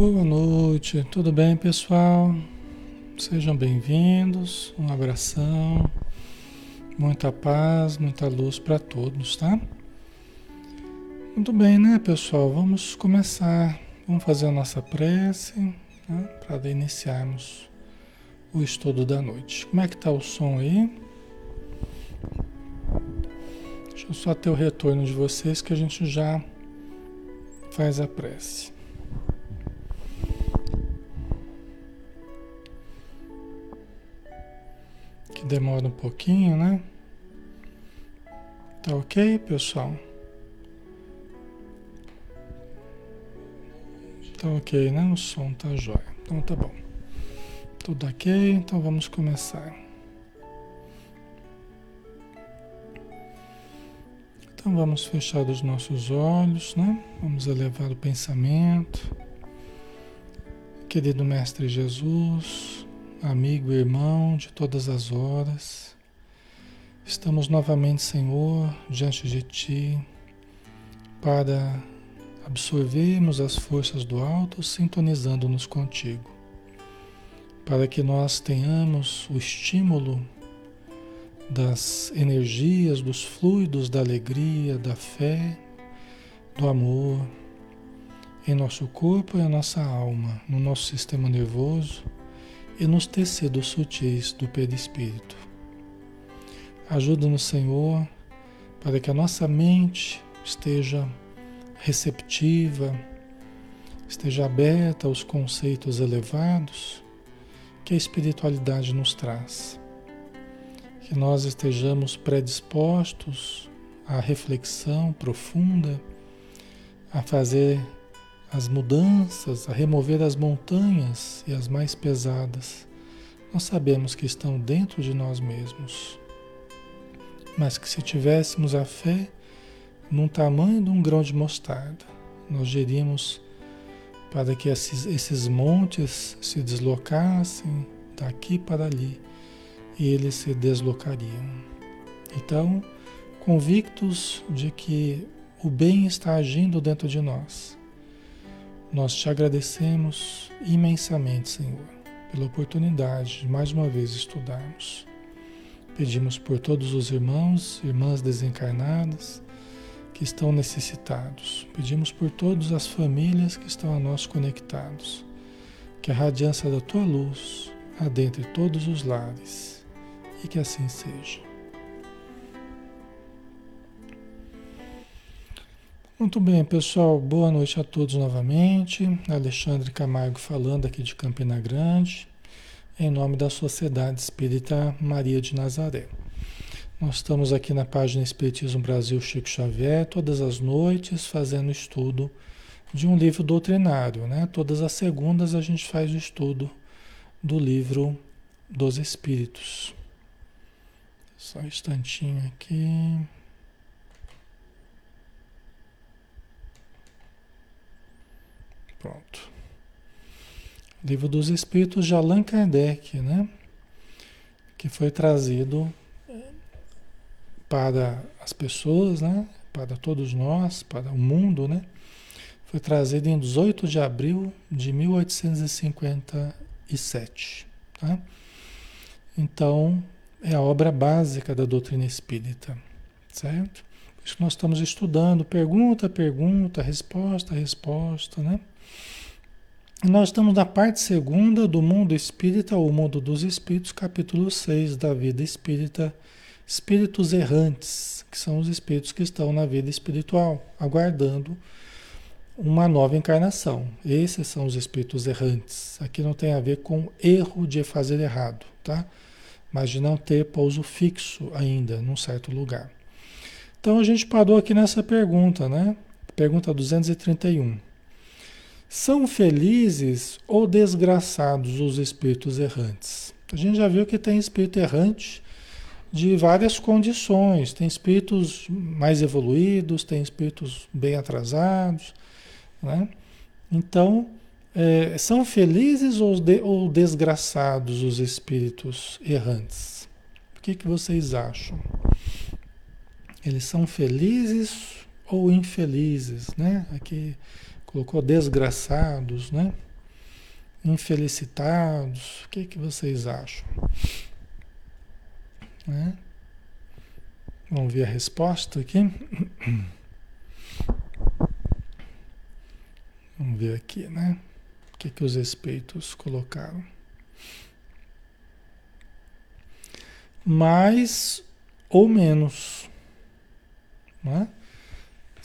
Boa noite, tudo bem pessoal? Sejam bem-vindos, um abração, muita paz, muita luz para todos, tá? Muito bem, né pessoal? Vamos começar, vamos fazer a nossa prece né? para iniciarmos o estudo da noite. Como é que tá o som aí? Deixa eu só ter o retorno de vocês que a gente já faz a prece. Demora um pouquinho, né? Tá ok, pessoal? Tá ok, né? O som tá jóia. Então tá bom. Tudo ok, então vamos começar. Então vamos fechar os nossos olhos, né? Vamos elevar o pensamento. Querido Mestre Jesus, amigo e irmão de todas as horas. Estamos novamente, Senhor, diante de Ti, para absorvermos as forças do alto, sintonizando-nos contigo, para que nós tenhamos o estímulo das energias, dos fluidos da alegria, da fé, do amor em nosso corpo e em nossa alma, no nosso sistema nervoso e nos tecidos sutis do perispírito. Ajuda-nos, Senhor, para que a nossa mente esteja receptiva, esteja aberta aos conceitos elevados que a espiritualidade nos traz. Que nós estejamos predispostos à reflexão profunda, a fazer as mudanças, a remover as montanhas e as mais pesadas, nós sabemos que estão dentro de nós mesmos. Mas que se tivéssemos a fé num tamanho de um grão de mostarda, nós geríamos para que esses, esses montes se deslocassem daqui para ali e eles se deslocariam. Então, convictos de que o bem está agindo dentro de nós nós te agradecemos imensamente, Senhor, pela oportunidade de mais uma vez estudarmos. Pedimos por todos os irmãos, irmãs desencarnadas que estão necessitados. Pedimos por todas as famílias que estão a nós conectados. Que a radiância da tua luz adentre todos os lares e que assim seja. Muito bem, pessoal. Boa noite a todos novamente. Alexandre Camargo falando aqui de Campina Grande, em nome da Sociedade Espírita Maria de Nazaré. Nós estamos aqui na página Espiritismo Brasil Chico Xavier, todas as noites, fazendo estudo de um livro doutrinário. Né? Todas as segundas a gente faz o estudo do livro dos Espíritos. Só um instantinho aqui. Pronto. Livro dos Espíritos de Allan Kardec, né? Que foi trazido para as pessoas, né? Para todos nós, para o mundo, né? Foi trazido em 18 de abril de 1857, tá? Então, é a obra básica da doutrina espírita, certo? Por isso que nós estamos estudando pergunta, pergunta, resposta, resposta, né? Nós estamos na parte segunda do mundo espírita, ou mundo dos espíritos, capítulo 6 da vida espírita, espíritos errantes, que são os espíritos que estão na vida espiritual, aguardando uma nova encarnação. Esses são os espíritos errantes. Aqui não tem a ver com erro de fazer errado, tá? Mas de não ter pouso fixo ainda num certo lugar. Então a gente parou aqui nessa pergunta, né? Pergunta 231. São felizes ou desgraçados os espíritos errantes? A gente já viu que tem espírito errante de várias condições. Tem espíritos mais evoluídos, tem espíritos bem atrasados. Né? Então, é, são felizes ou, de, ou, desgraçados os espíritos errantes? O que, que vocês acham? Eles são felizes ou infelizes? Né? Aqui colocou desgraçados, né? infelicitados? O que, que vocês acham? Né? Vamos ver a resposta aqui. Vamos ver aqui, né? O que, que os espíritos colocaram. Mais ou menos. Né?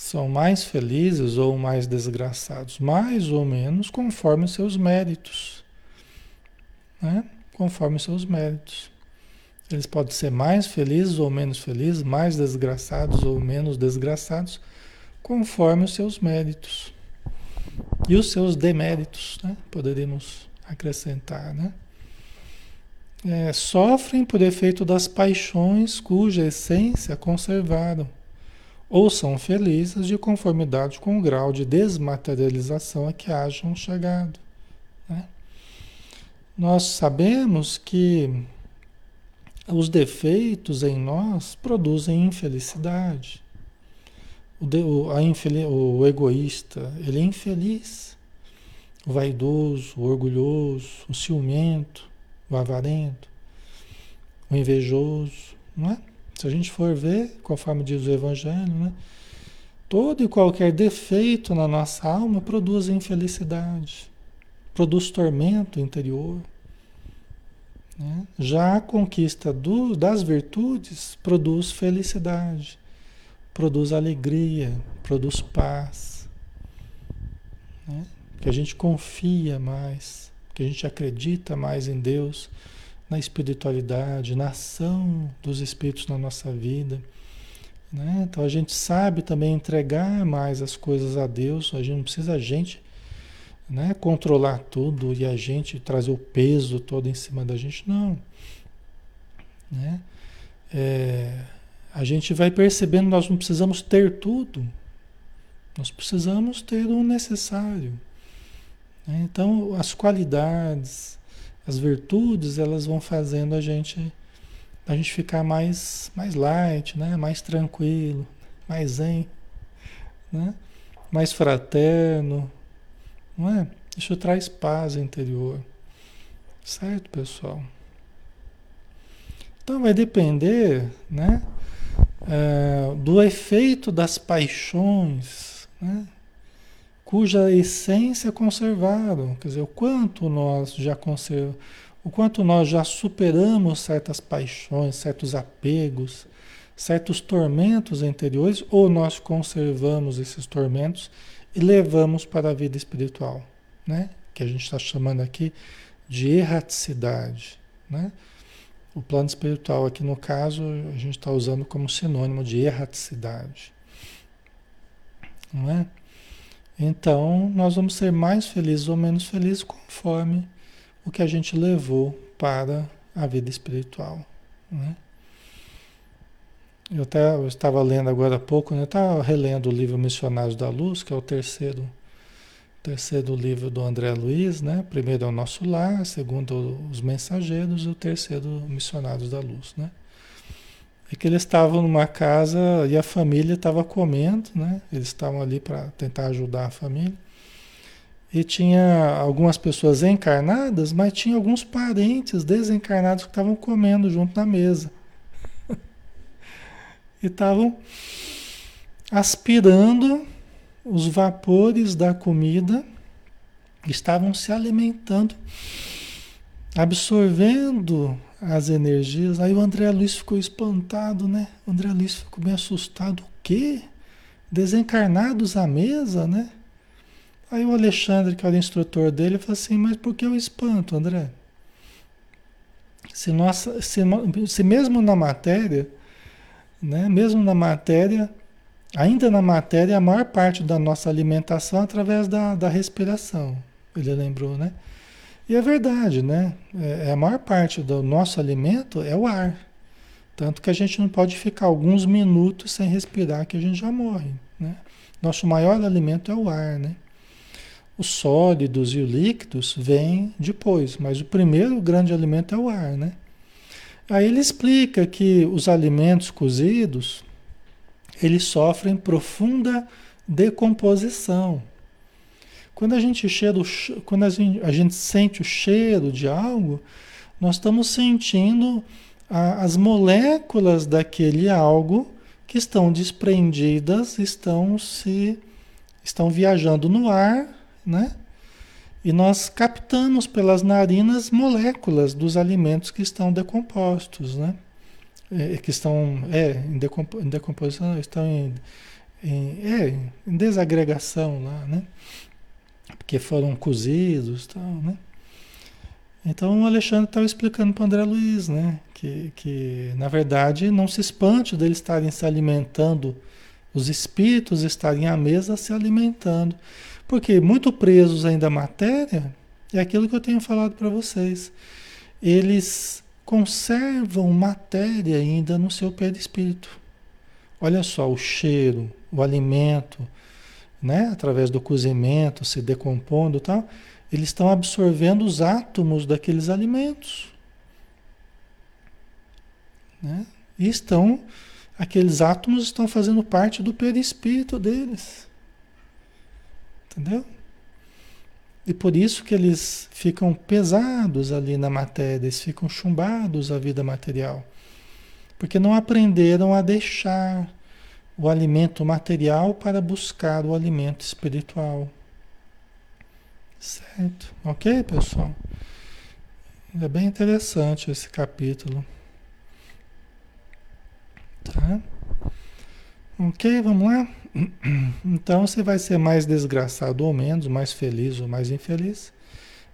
São mais felizes ou mais desgraçados, mais ou menos conforme seus méritos. Né? Conforme seus méritos. Eles podem ser mais felizes ou menos felizes, mais desgraçados ou menos desgraçados, conforme os seus méritos. E os seus deméritos, né? poderíamos acrescentar. Né? É, sofrem por efeito das paixões cuja essência conservaram, ou são felizes de conformidade com o grau de desmaterialização a que hajam chegado. Né? Nós sabemos que os defeitos em nós produzem infelicidade. O, de, o, infeliz, o egoísta, ele é infeliz. O vaidoso, o orgulhoso, o ciumento, o avarento, o invejoso, não é? Se a gente for ver, conforme diz o Evangelho, né? Todo e qualquer defeito na nossa alma produz infelicidade, produz tormento interior. Né? Já a conquista do, das virtudes produz felicidade, produz alegria, produz paz. Né? Que a gente confia mais, que a gente acredita mais em Deus, na espiritualidade, na ação dos espíritos na nossa vida. Né? Então a gente sabe também entregar mais as coisas a Deus, a gente não precisa a gente né, controlar tudo e a gente trazer o peso todo em cima da gente, não. Né? É, a gente vai percebendo nós não precisamos ter tudo, nós precisamos ter o necessário. Né? Então, as qualidades, as virtudes, elas vão fazendo a gente a gente ficar mais mais light, né? Mais tranquilo, mais zen, né? Mais fraterno, não é? Isso traz paz interior. Certo, pessoal? Então vai depender, né? É, do efeito das paixões, né? Cuja essência conservaram, quer dizer, o quanto nós já conservamos, o quanto nós já superamos certas paixões, certos apegos, certos tormentos interiores, ou nós conservamos esses tormentos e levamos para a vida espiritual, né? Que a gente está chamando aqui de erraticidade, né? O plano espiritual aqui no caso a gente está usando como sinônimo de erraticidade, não é? Então nós vamos ser mais felizes ou menos felizes conforme o que a gente levou para a vida espiritual, né? Eu até eu estava lendo agora há pouco, né? eu estava relendo o livro Missionários da Luz, que é o terceiro, terceiro livro do André Luiz, né? Primeiro é o Nosso Lar, segundo os Mensageiros e o terceiro Missionários da Luz, né? E que eles estavam numa casa e a família estava comendo, né? Eles estavam ali para tentar ajudar a família. E tinha algumas pessoas encarnadas, mas tinha alguns parentes desencarnados que estavam comendo junto na mesa e estavam aspirando os vapores da comida, estavam se alimentando, absorvendo as energias. Aí o André Luiz ficou espantado, né? O André Luiz ficou bem assustado. O quê? Desencarnados à mesa, né? Aí o Alexandre, que era o instrutor dele, falou assim: Mas por que o espanto, André? Se, nossa, se, se mesmo na matéria né? Mesmo na matéria, ainda na matéria, a maior parte da nossa alimentação é através da, da respiração. Ele lembrou, né? E é verdade, né? É, é, a maior parte do nosso alimento é o ar. Tanto que a gente não pode ficar alguns minutos sem respirar, que a gente já morre. Né? Nosso maior alimento é o ar, né? Os sólidos e os líquidos vêm depois, mas o primeiro grande alimento é o ar, né? Aí ele explica que os alimentos cozidos, eles sofrem profunda decomposição. Quando a gente cheira, quando a gente, a gente sente o cheiro de algo, nós estamos sentindo a, as moléculas daquele algo que estão desprendidas, estão se estão viajando no ar, né? E nós captamos pelas narinas moléculas dos alimentos que estão decompostos, né? É, que estão é, em, em decomposição, estão em, em, é, em desagregação lá, né? Porque foram cozidos tal, né? Então o Alexandre estava explicando para André Luiz, né? Que, que na verdade não se espante deles estarem se alimentando, os espíritos estarem à mesa se alimentando. Porque muito presos ainda à matéria, é aquilo que eu tenho falado para vocês. Eles conservam matéria ainda no seu perispírito. Olha só o cheiro, o alimento, né? através do cozimento, se decompondo tal eles estão absorvendo os átomos daqueles alimentos. Né? E estão, aqueles átomos estão fazendo parte do perispírito deles. Entendeu? E por isso que eles ficam pesados ali na matéria, eles ficam chumbados à vida material. Porque não aprenderam a deixar o alimento material para buscar o alimento espiritual. Certo? Ok, pessoal? É bem interessante esse capítulo. Tá? Ok, vamos lá? Então você vai ser mais desgraçado ou menos, mais feliz ou mais infeliz.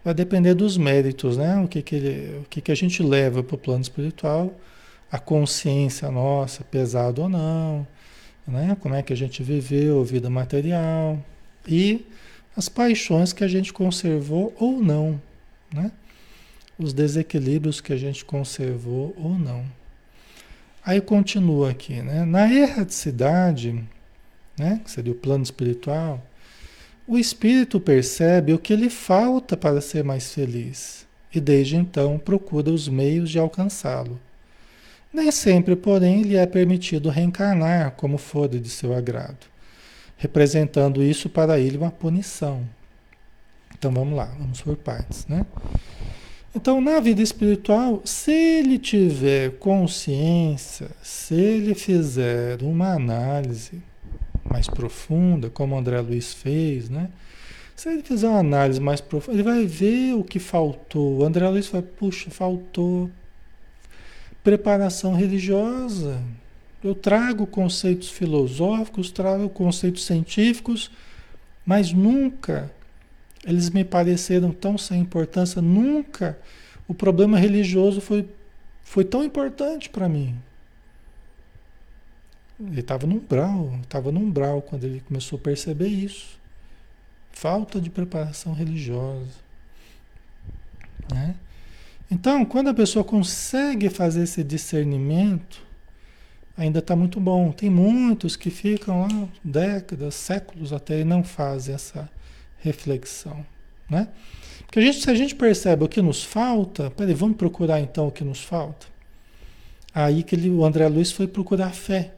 Vai depender dos méritos, né? O que, que, ele, o que, que a gente leva para o plano espiritual, a consciência nossa, pesado ou não, né? Como é que a gente viveu vida material. E as paixões que a gente conservou ou não, né? Os desequilíbrios que a gente conservou ou não. Aí continua aqui, né? Na erraticidade, né? Que seria o plano espiritual, o espírito percebe o que lhe falta para ser mais feliz e desde então procura os meios de alcançá-lo. Nem sempre, porém, lhe é permitido reencarnar como for de seu agrado representando isso para ele uma punição. Então vamos lá, vamos por partes, né? Então, na vida espiritual, se ele tiver consciência, se ele fizer uma análise mais profunda, como André Luiz fez, né? Se ele fizer uma análise mais profunda, ele vai ver o que faltou. O André Luiz vai, puxa, faltou preparação religiosa. Eu trago conceitos filosóficos, trago conceitos científicos, mas nunca eles me pareceram tão sem importância, nunca o problema religioso foi, foi tão importante para mim. Ele estava no umbral, estava no umbral quando ele começou a perceber isso. Falta de preparação religiosa. Né? Então, quando a pessoa consegue fazer esse discernimento, ainda está muito bom. Tem muitos que ficam lá décadas, séculos até e não fazem essa reflexão, né? Porque a gente, se a gente percebe o que nos falta, peraí, vamos procurar então o que nos falta. Aí que ele, o André Luiz foi procurar fé.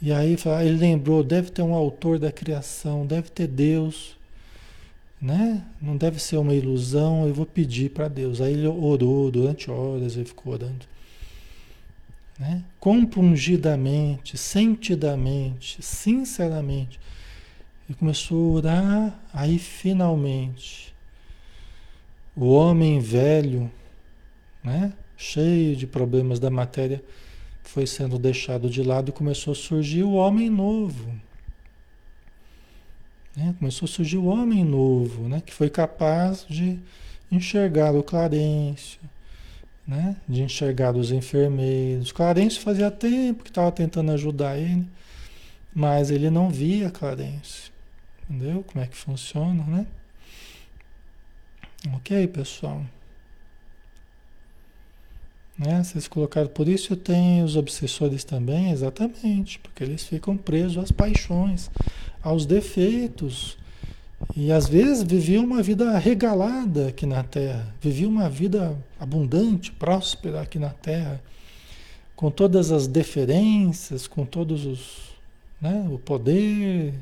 E aí ele lembrou, deve ter um autor da criação, deve ter Deus, né? Não deve ser uma ilusão, eu vou pedir para Deus. Aí ele orou durante horas, ele ficou orando né? compungidamente, sentidamente, sinceramente. E começou a orar, aí finalmente o homem velho, né? cheio de problemas da matéria, foi sendo deixado de lado e começou a surgir o homem novo. Né? Começou a surgir o homem novo, né? que foi capaz de enxergar o Clarencio, né? de enxergar os enfermeiros. Clarence fazia tempo que estava tentando ajudar ele, mas ele não via Clarence. Entendeu? Como é que funciona, né? Ok, pessoal? Né? Vocês colocaram, por isso tem os obsessores também, exatamente, porque eles ficam presos às paixões, aos defeitos, e às vezes vivia uma vida regalada aqui na Terra, vivia uma vida abundante, próspera aqui na Terra, com todas as deferências, com todos os, né, o poder,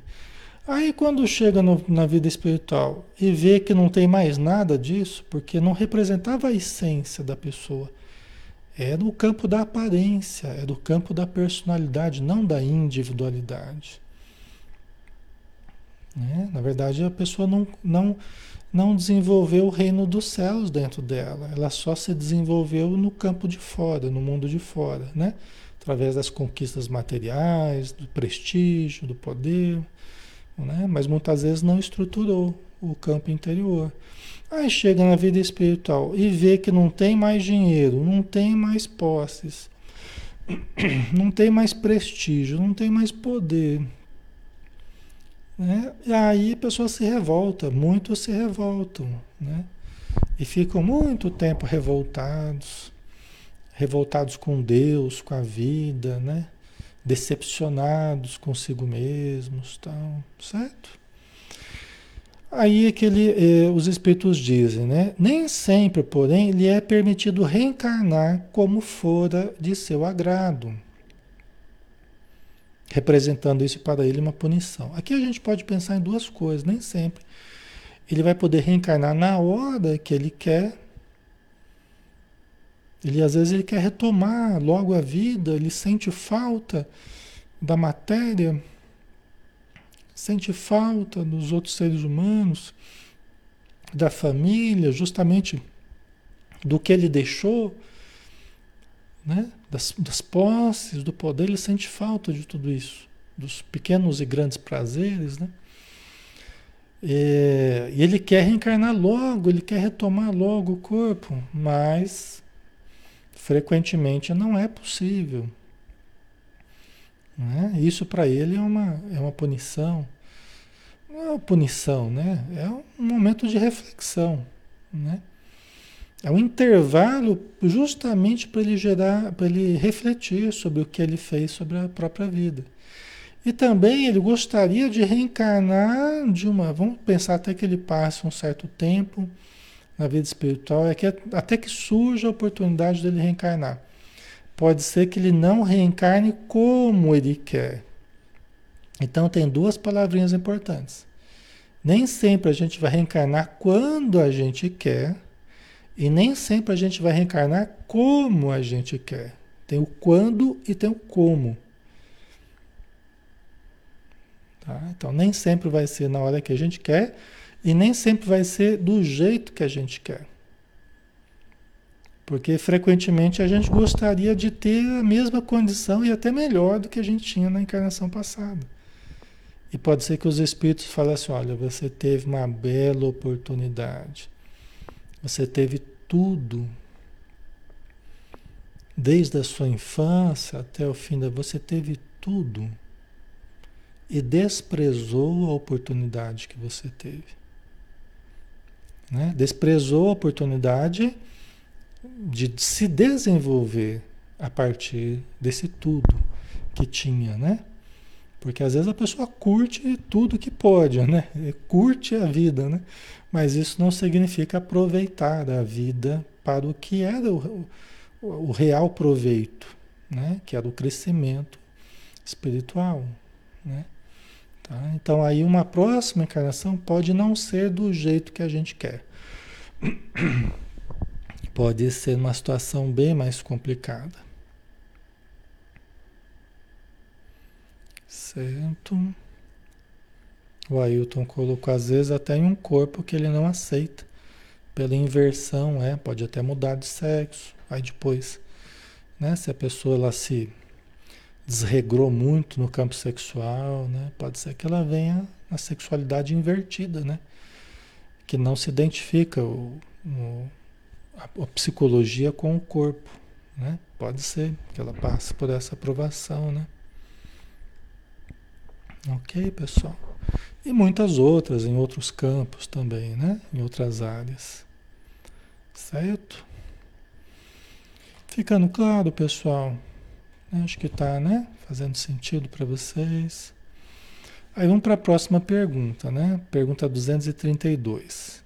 Aí quando chega no, na vida espiritual e vê que não tem mais nada disso, porque não representava a essência da pessoa, é do campo da aparência, é do campo da personalidade, não da individualidade. Né? Na verdade, a pessoa não, não, não desenvolveu o reino dos céus dentro dela, ela só se desenvolveu no campo de fora, no mundo de fora, né? através das conquistas materiais, do prestígio, do poder né? mas muitas vezes não estruturou o campo interior. Aí chega na vida espiritual e vê que não tem mais dinheiro, não tem mais posses, não tem mais prestígio, não tem mais poder. Né? E aí a pessoa se revolta, muitos se revoltam, né? E ficam muito tempo revoltados, revoltados com Deus, com a vida, né? decepcionados consigo mesmos, tal, certo? Aí é que ele, eh, os espíritos dizem, né? Nem sempre, porém, lhe é permitido reencarnar como fora de seu agrado, representando isso para ele uma punição. Aqui a gente pode pensar em duas coisas, nem sempre. Ele vai poder reencarnar na hora que ele quer, ele às vezes ele quer retomar logo a vida, ele sente falta da matéria, sente falta dos outros seres humanos, da família, justamente do que ele deixou, né? das, das posses, do poder, ele sente falta de tudo isso, dos pequenos e grandes prazeres, né? É, e ele quer reencarnar logo, ele quer retomar logo o corpo, mas frequentemente não é possível. Né? Isso para ele é uma, é uma punição. Não é uma punição, né? É um momento de reflexão. Né? É um intervalo justamente para ele gerar, para ele refletir sobre o que ele fez sobre a própria vida. E também ele gostaria de reencarnar de uma. Vamos pensar até que ele passe um certo tempo na vida espiritual é que até que surja a oportunidade dele reencarnar. Pode ser que ele não reencarne como ele quer. Então tem duas palavrinhas importantes. Nem sempre a gente vai reencarnar quando a gente quer, e nem sempre a gente vai reencarnar como a gente quer. Tem o quando e tem o como. Tá? Então nem sempre vai ser na hora que a gente quer, e nem sempre vai ser do jeito que a gente quer. Porque frequentemente a gente gostaria de ter a mesma condição e até melhor do que a gente tinha na encarnação passada. E pode ser que os espíritos falem assim: olha, você teve uma bela oportunidade. Você teve tudo. Desde a sua infância até o fim da. Você teve tudo. E desprezou a oportunidade que você teve. Né? Desprezou a oportunidade de se desenvolver a partir desse tudo que tinha, né? Porque às vezes a pessoa curte tudo que pode, né? Curte a vida, né? Mas isso não significa aproveitar a vida para o que era o, o, o real proveito, né? Que era o crescimento espiritual, né? Tá? Então aí uma próxima encarnação pode não ser do jeito que a gente quer. Pode ser uma situação bem mais complicada. Certo? O Ailton colocou às vezes até em um corpo que ele não aceita. Pela inversão, é, pode até mudar de sexo. Aí depois, né, se a pessoa ela se desregrou muito no campo sexual, né? Pode ser que ela venha na sexualidade invertida, né? Que não se identifica o, o, a, a, psicologia com o corpo, né? Pode ser que ela passe por essa aprovação, né? Ok, pessoal? E muitas outras em outros campos também, né? Em outras áreas. Certo? Ficando claro, pessoal? Acho que está, né? Fazendo sentido para vocês. Aí vamos para a próxima pergunta, né? Pergunta 232.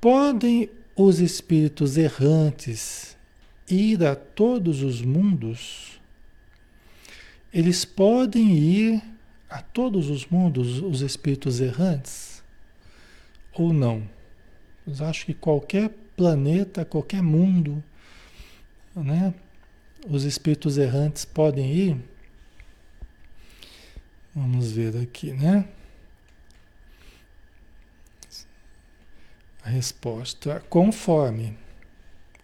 Podem os espíritos errantes ir a todos os mundos? Eles podem ir a todos os mundos os espíritos errantes? Ou não? Vocês acham que qualquer planeta, qualquer mundo, né? Os espíritos errantes podem ir? Vamos ver aqui, né? A resposta, conforme.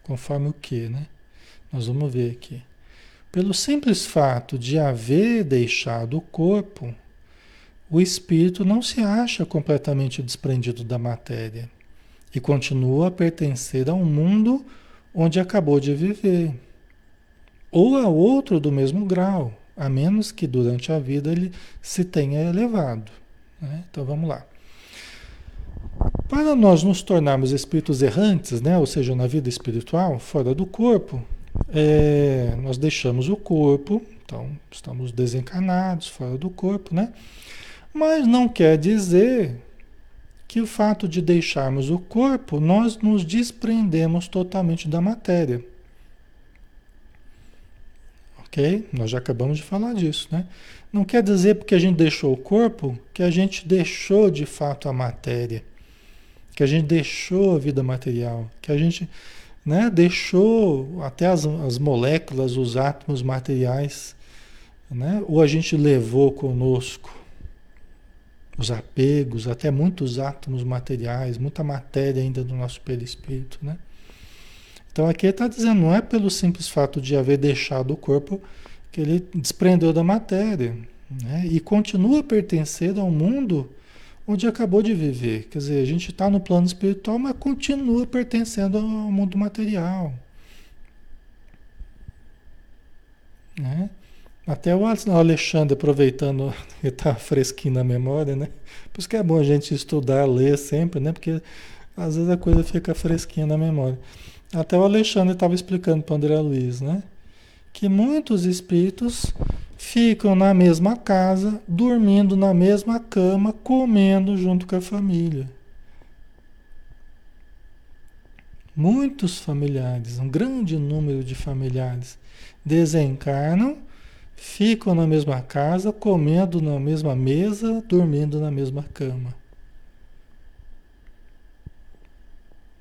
Conforme o que, né? Nós vamos ver aqui. Pelo simples fato de haver deixado o corpo, o espírito não se acha completamente desprendido da matéria e continua a pertencer a um mundo onde acabou de viver, ou a outro do mesmo grau, a menos que durante a vida ele se tenha elevado. Né? Então vamos lá. Para nós nos tornarmos espíritos errantes, né? ou seja, na vida espiritual, fora do corpo, é, nós deixamos o corpo, então estamos desencarnados, fora do corpo, né? Mas não quer dizer que o fato de deixarmos o corpo, nós nos desprendemos totalmente da matéria. Ok? Nós já acabamos de falar disso, né? Não quer dizer porque a gente deixou o corpo que a gente deixou de fato a matéria, que a gente deixou a vida material, que a gente né, deixou até as, as moléculas, os átomos materiais, né, ou a gente levou conosco os apegos, até muitos átomos materiais, muita matéria ainda do nosso perispírito, né? Então aqui está dizendo, não é pelo simples fato de haver deixado o corpo que ele desprendeu da matéria, né? E continua pertencendo ao mundo onde acabou de viver. Quer dizer, a gente está no plano espiritual, mas continua pertencendo ao mundo material. Né? Até o Alexandre, aproveitando que está fresquinho na memória, né? Por isso que é bom a gente estudar, ler sempre, né? Porque às vezes a coisa fica fresquinha na memória. Até o Alexandre estava explicando para o André Luiz, né? Que muitos espíritos ficam na mesma casa, dormindo na mesma cama, comendo junto com a família. Muitos familiares, um grande número de familiares, desencarnam ficam na mesma casa, comendo na mesma mesa, dormindo na mesma cama.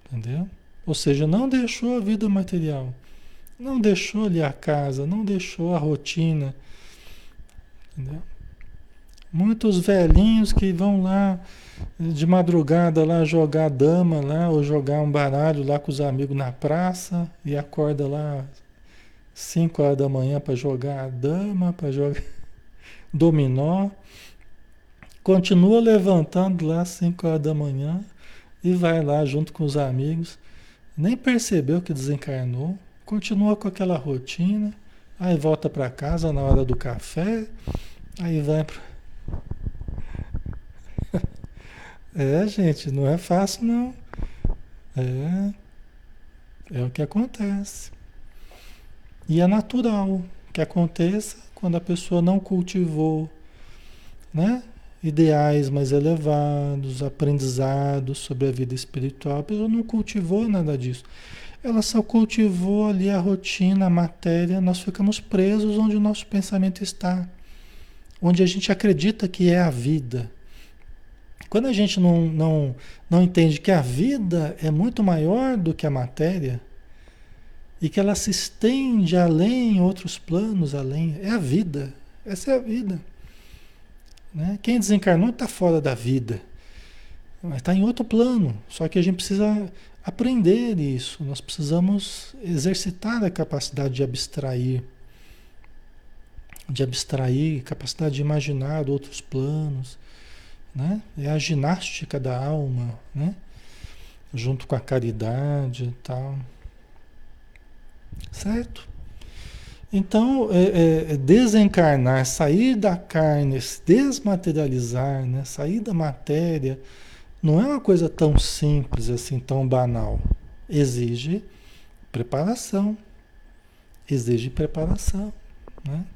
Entendeu? Ou seja, não deixou a vida material, não deixou ali a casa, não deixou a rotina. Entendeu? Muitos velhinhos que vão lá de madrugada lá jogar dama lá ou jogar um baralho lá com os amigos na praça e acorda lá 5 horas da manhã para jogar dama, para jogar dominó. Continua levantando lá 5 horas da manhã e vai lá junto com os amigos. Nem percebeu que desencarnou. Continua com aquela rotina. Aí volta para casa na hora do café. Aí vai para. É, gente, não é fácil não. É. É o que acontece. E é natural que aconteça quando a pessoa não cultivou né, ideais mais elevados, aprendizados sobre a vida espiritual. A pessoa não cultivou nada disso. Ela só cultivou ali a rotina, a matéria. Nós ficamos presos onde o nosso pensamento está, onde a gente acredita que é a vida. Quando a gente não, não, não entende que a vida é muito maior do que a matéria, e que ela se estende além, outros planos além. É a vida. Essa é a vida. Né? Quem desencarnou está fora da vida, mas está em outro plano. Só que a gente precisa aprender isso. Nós precisamos exercitar a capacidade de abstrair, de abstrair, capacidade de imaginar outros planos. Né? É a ginástica da alma, né? junto com a caridade e tal. Certo? Então, é, é, é, desencarnar, sair da carne, se desmaterializar, né? sair da matéria, não é uma coisa tão simples assim, tão banal. Exige preparação. Exige preparação. Né?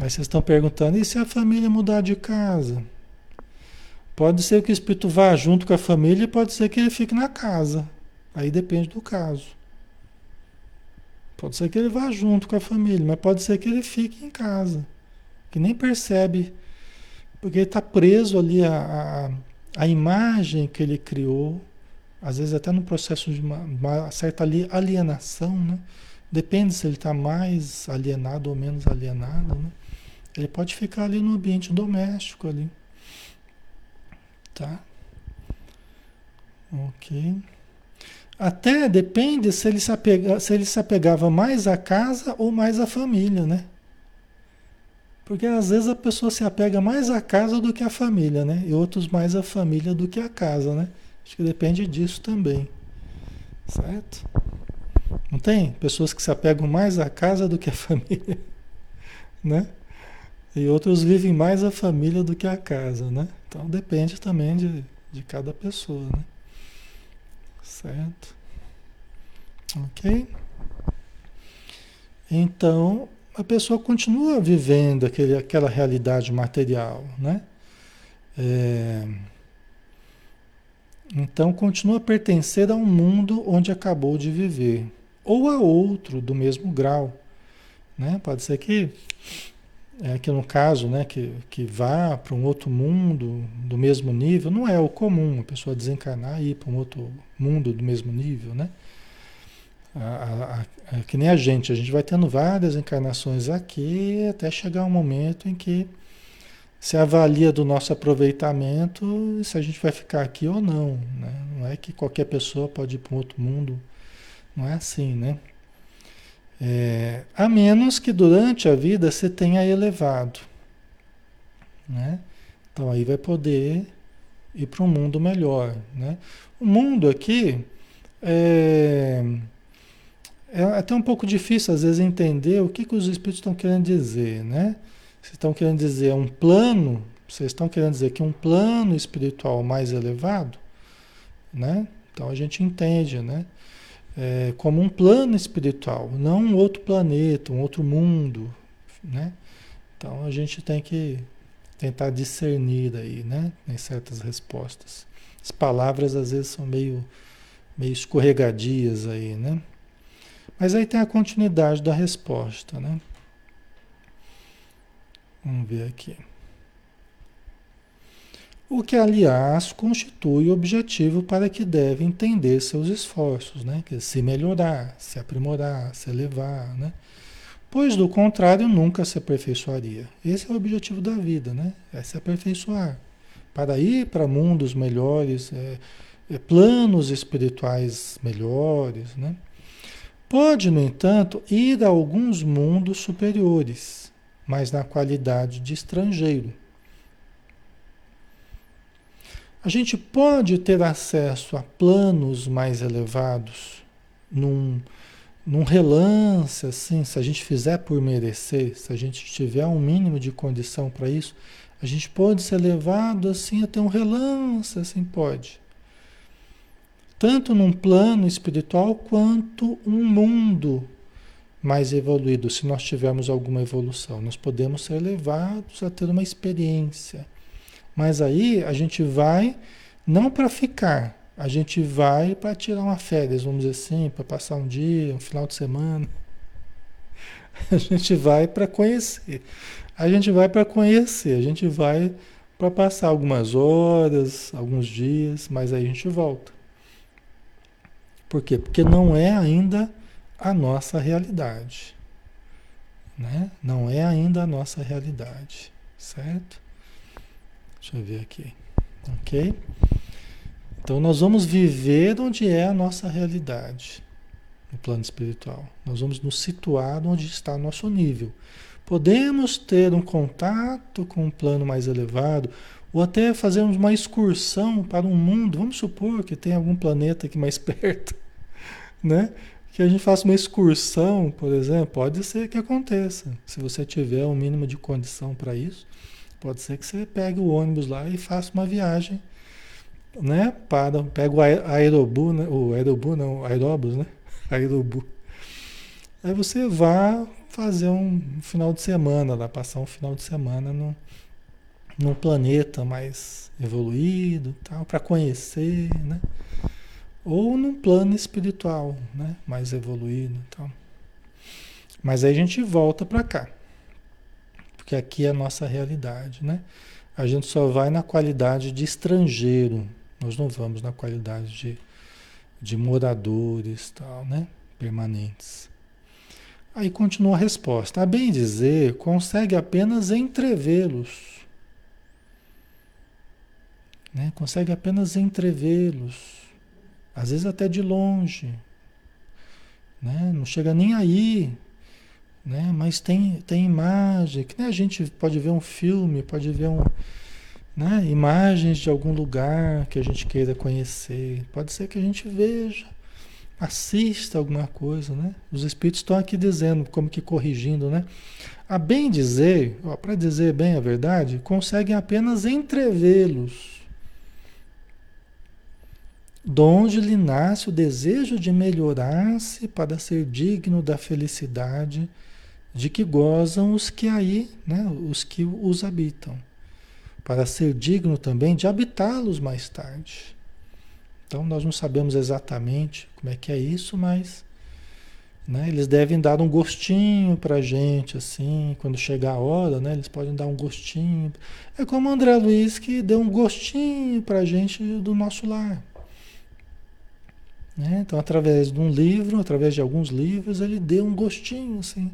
Aí vocês estão perguntando, e se a família mudar de casa? Pode ser que o espírito vá junto com a família, pode ser que ele fique na casa. Aí depende do caso. Pode ser que ele vá junto com a família, mas pode ser que ele fique em casa. que nem percebe, porque ele está preso ali a, a, imagem que ele criou, às vezes até no processo de uma, uma certa alienação, né? Depende se ele está mais alienado ou menos alienado, né? Ele pode ficar ali no ambiente doméstico ali. Tá? Ok. Até depende se ele se, apega, se ele se apegava mais à casa ou mais à família, né? Porque às vezes a pessoa se apega mais à casa do que à família, né? E outros mais à família do que à casa, né? Acho que depende disso também. Certo? Não tem? Pessoas que se apegam mais à casa do que à família, né? E outros vivem mais a família do que a casa, né? Então depende também de, de cada pessoa, né? Certo? Ok? Então, a pessoa continua vivendo aquele, aquela realidade material, né? É, então, continua a pertencer a um mundo onde acabou de viver, ou a outro do mesmo grau. Né? Pode ser que é, que no caso, né, que, que vá para um outro mundo do mesmo nível, não é o comum a pessoa desencarnar e ir para um outro mundo do mesmo nível, né? A, a, a, que nem a gente, a gente vai tendo várias encarnações aqui até chegar um momento em que se avalia do nosso aproveitamento se a gente vai ficar aqui ou não, né? Não é que qualquer pessoa pode ir para outro mundo, não é assim, né? É, a menos que durante a vida você tenha elevado. Né? Então aí vai poder ir para um mundo melhor. Né? O mundo aqui é, é até um pouco difícil às vezes entender o que, que os espíritos estão querendo dizer. Né? Vocês estão querendo dizer um plano, vocês estão querendo dizer que um plano espiritual mais elevado, né? Então a gente entende, né? é, como um plano espiritual, não um outro planeta, um outro mundo, né? Então a gente tem que tentar discernir aí, né? Em certas respostas. As palavras às vezes são meio, meio escorregadias aí, né? Mas aí tem a continuidade da resposta, né? Vamos ver aqui. O que, aliás, constitui o objetivo para que deve entender seus esforços, né? Que se melhorar, se aprimorar, se elevar, né? Pois do contrário nunca se aperfeiçoaria. Esse é o objetivo da vida, né? É se aperfeiçoar. Para ir para mundos melhores, é, é, planos espirituais melhores, né? Pode, no entanto, ir a alguns mundos superiores, mas na qualidade de estrangeiro a gente pode ter acesso a planos mais elevados num, num relance, assim, se a gente fizer por merecer, se a gente tiver um mínimo de condição para isso, a gente pode ser levado assim até um relance, assim pode. Tanto num plano espiritual quanto um mundo mais evoluído, se nós tivermos alguma evolução. Nós podemos ser levados a ter uma experiência mas aí a gente vai não para ficar, a gente vai para tirar uma férias, vamos dizer assim, para passar um dia, um final de semana. A gente vai para conhecer. A gente vai para conhecer, a gente vai para passar algumas horas, alguns dias, mas aí a gente volta. Por quê? Porque não é ainda a nossa realidade. Né? Não é ainda a nossa realidade, certo? Deixa eu ver aqui. Ok? Então nós vamos viver onde é a nossa realidade, no plano espiritual. Nós vamos nos situar onde está nosso nível. Podemos ter um contato com um plano mais elevado, ou até fazermos uma excursão para um mundo. Vamos supor que tem algum planeta aqui mais perto, né? Que a gente faça uma excursão, por exemplo, pode ser que aconteça, se você tiver um mínimo de condição para isso. Pode ser que você pegue o ônibus lá e faça uma viagem, né? Para, pega o aerobu, né? O aerobu não, o aeróbus, né? Aerobu. Aí você vá fazer um final de semana lá, passar um final de semana no, num planeta mais evoluído, tal, para conhecer, né? Ou num plano espiritual, né? Mais evoluído, tal. Mas aí a gente volta para cá. porque aqui é a nossa realidade, né? A gente só vai na qualidade de estrangeiro, nós não vamos na qualidade de, de moradores, tal, né? Permanentes. Aí continua a resposta. A bem dizer, consegue apenas entrevê-los. Né? Consegue apenas entrevê-los. Às vezes até de longe. Né? Não chega nem aí. Né? Mas tem, tem imagem, que né? a gente pode ver um filme, pode ver um, né? imagens de algum lugar que a gente queira conhecer. Pode ser que a gente veja assista alguma coisa, né? Os espíritos estão aqui dizendo, como que corrigindo, né? A bem dizer, para dizer bem a verdade, conseguem apenas entrevê-los. Donde lhe nasce o desejo de melhorar-se para ser digno da felicidade de que gozam os que aí, né, os que os habitam, para ser digno também de habitá-los mais tarde. Então nós não sabemos exatamente como é que é isso, mas né, eles devem dar um gostinho para gente, assim, quando chegar a hora, né, eles podem dar um gostinho. É como o André Luiz que deu um gostinho para gente do nosso lar. Né? Então, através de um livro, através de alguns livros, ele deu um gostinho assim,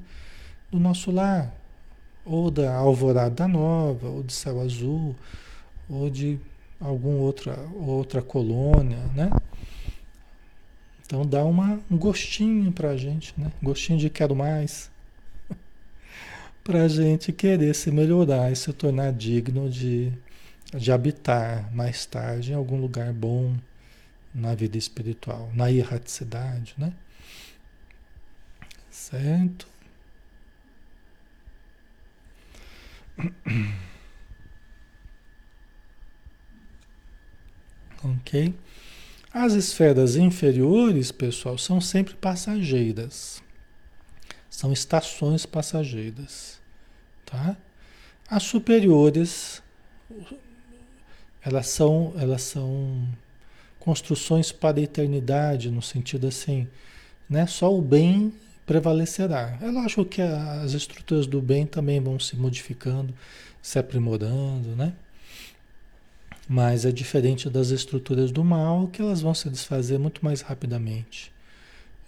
do nosso lar. Ou da Alvorada Nova, ou de Céu Azul, ou de alguma outra, outra colônia, né? Então dá uma, um gostinho para a gente, né? Gostinho de quero mais. para a gente querer se melhorar e se tornar digno de, de habitar mais tarde em algum lugar bom na vida espiritual, na erraticidade, né? Certo? Ok? As esferas inferiores, pessoal, são sempre passageiras. São estações passageiras. Tá? As superiores, elas são, elas são construções para a eternidade, no sentido assim, né? só o bem prevalecerá. É lógico que as estruturas do bem também vão se modificando, se aprimorando, né? Mas é diferente das estruturas do mal, que elas vão se desfazer muito mais rapidamente.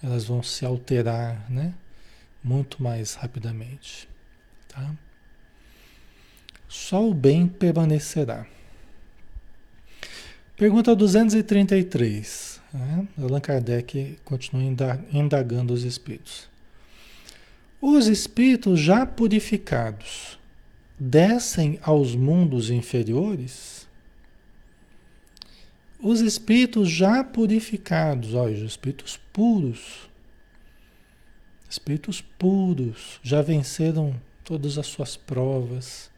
Elas vão se alterar, né? Muito mais rapidamente. Tá? Só o bem permanecerá. Pergunta 233. Né? Allan Kardec continua indagando os espíritos. Os espíritos já purificados descem aos mundos inferiores? Os espíritos já purificados, olha, os espíritos puros, espíritos puros, já venceram todas as suas provas,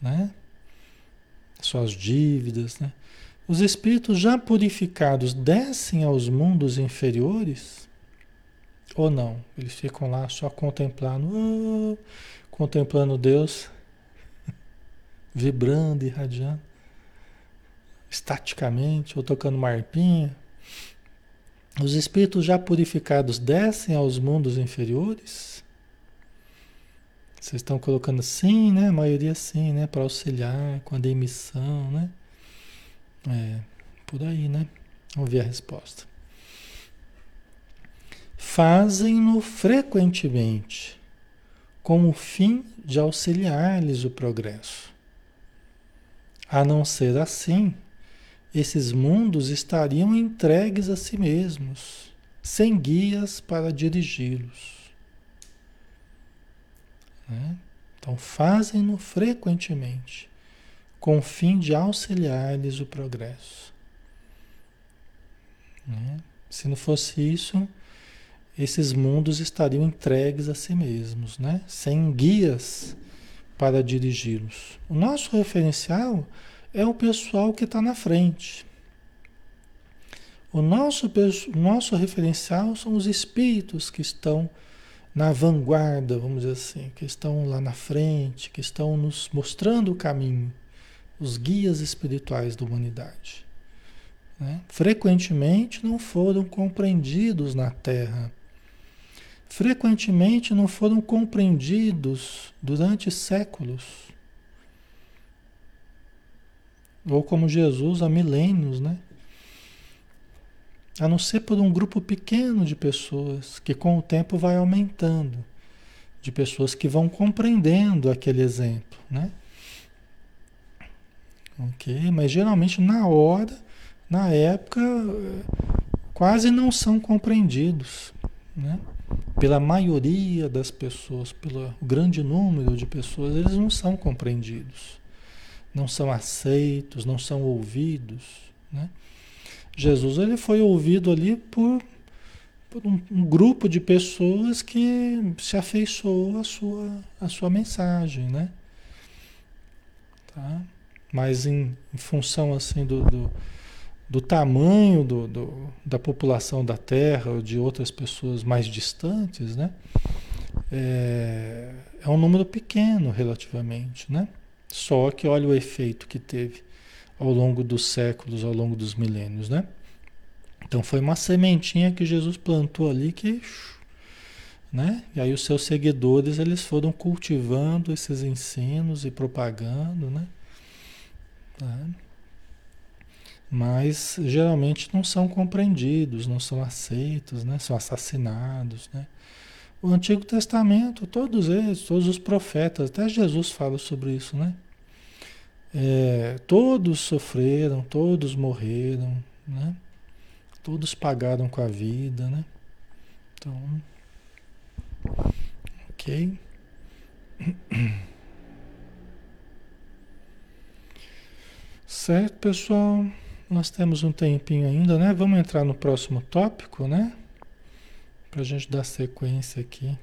né? Suas dívidas, né? Os espíritos já purificados descem aos mundos inferiores? Ou não? Eles ficam lá só contemplando, oh, contemplando Deus, vibrando, irradiando estaticamente ou tocando uma arpinha. Os espíritos já purificados descem aos mundos inferiores? Vocês estão colocando sim, né? A maioria sim, né? Para auxiliar com a demissão, né? É, por aí, né? Vamos ver a resposta. Fazem-no frequentemente, com o fim de auxiliar-lhes o progresso. A não ser assim, esses mundos estariam entregues a si mesmos, sem guias para dirigi-los. Né? Então, fazem-no frequentemente, com o fim de auxiliar-lhes o progresso. Né? Se não fosse isso, esses mundos estariam entregues a si mesmos, né? sem guias para dirigi-los. O nosso referencial é o pessoal que está na frente. O nosso, nosso referencial são os espíritos que estão na vanguarda, vamos dizer assim, que estão lá na frente, que estão nos mostrando o caminho, os guias espirituais da humanidade. Né? Frequentemente não foram compreendidos na Terra. frequentemente não foram compreendidos durante séculos. Ou como Jesus há milênios, né? A não ser por um grupo pequeno de pessoas que com o tempo vai aumentando, de pessoas que vão compreendendo aquele exemplo, né? Ok, mas geralmente na hora, na época, quase não são compreendidos, né? Pela maioria das pessoas, pelo grande número de pessoas, eles não são compreendidos, não são aceitos, não são ouvidos, né? Jesus ele foi ouvido ali por, por um, um, grupo de pessoas que se afeiçoou à sua, à sua mensagem, né? Tá? Mas em, em função assim do, do, do tamanho do, do, da população da Terra ou de outras pessoas mais distantes, né? É, é um número pequeno relativamente, né? Só que olha o efeito que teve ao longo dos séculos, ao longo dos milênios, né? Então foi uma sementinha que Jesus plantou ali que, né? E aí os seus seguidores eles foram cultivando esses ensinos e propagando, né? Tá? Mas geralmente não são compreendidos, não são aceitos, né? São assassinados, né? O Antigo Testamento, todos eles, todos os profetas, até Jesus fala sobre isso, né? É, todos sofreram, todos morreram, né? Todos pagaram com a vida, né? Então, ok. Certo, pessoal? Nós temos um tempinho ainda, né? Vamos entrar no próximo tópico, né? Para a gente dar sequência aqui.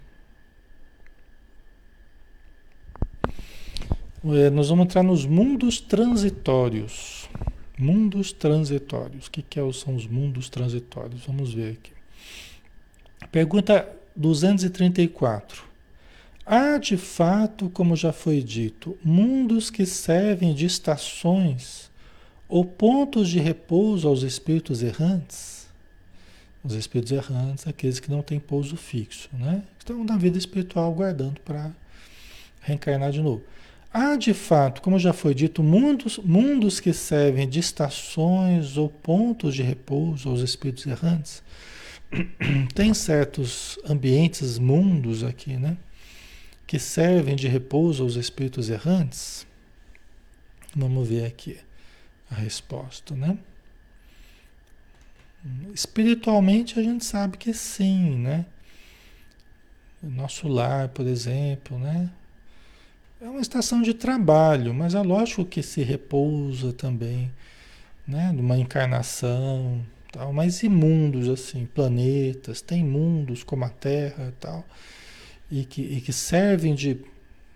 É, nós vamos entrar nos mundos transitórios. Mundos transitórios. O que, que é são os mundos transitórios? Vamos ver aqui. Pergunta 234. Há de fato, como já foi dito, mundos que servem de estações ou pontos de repouso aos espíritos errantes? Os espíritos errantes, aqueles que não têm pouso fixo, né? Estão na vida espiritual aguardando para reencarnar de novo. Há de fato, como já foi dito, mundos, mundos que servem de estações ou pontos de repouso aos espíritos errantes. Tem certos ambientes, mundos aqui, né? Que servem de repouso aos espíritos errantes. Vamos ver aqui a resposta, né? Espiritualmente a gente sabe que sim, né? Nosso lar, por exemplo, né? É uma estação de trabalho, mas é lógico que se repousa também, né? Numa encarnação, tal, mas e mundos assim, planetas, tem mundos como a Terra e tal, e que, e que servem de,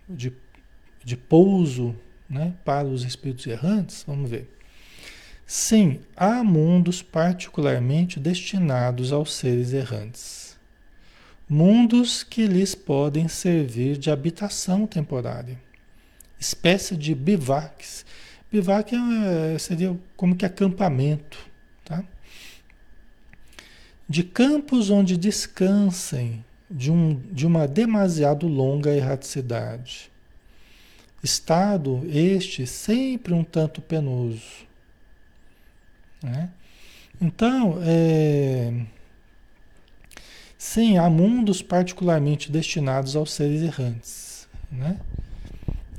de, de pouso né? para os espíritos errantes? Vamos ver. Sim, há mundos particularmente destinados aos seres errantes mundos que lhes podem servir de habitação temporária, espécie de bivacs. Bivac é, seria como que acampamento, tá? De campos onde descansem de, um, de uma demasiado longa erraticidade. Estado este sempre um tanto penoso. Né? Então, é, Sim, há mundos particularmente destinados aos seres errantes, né?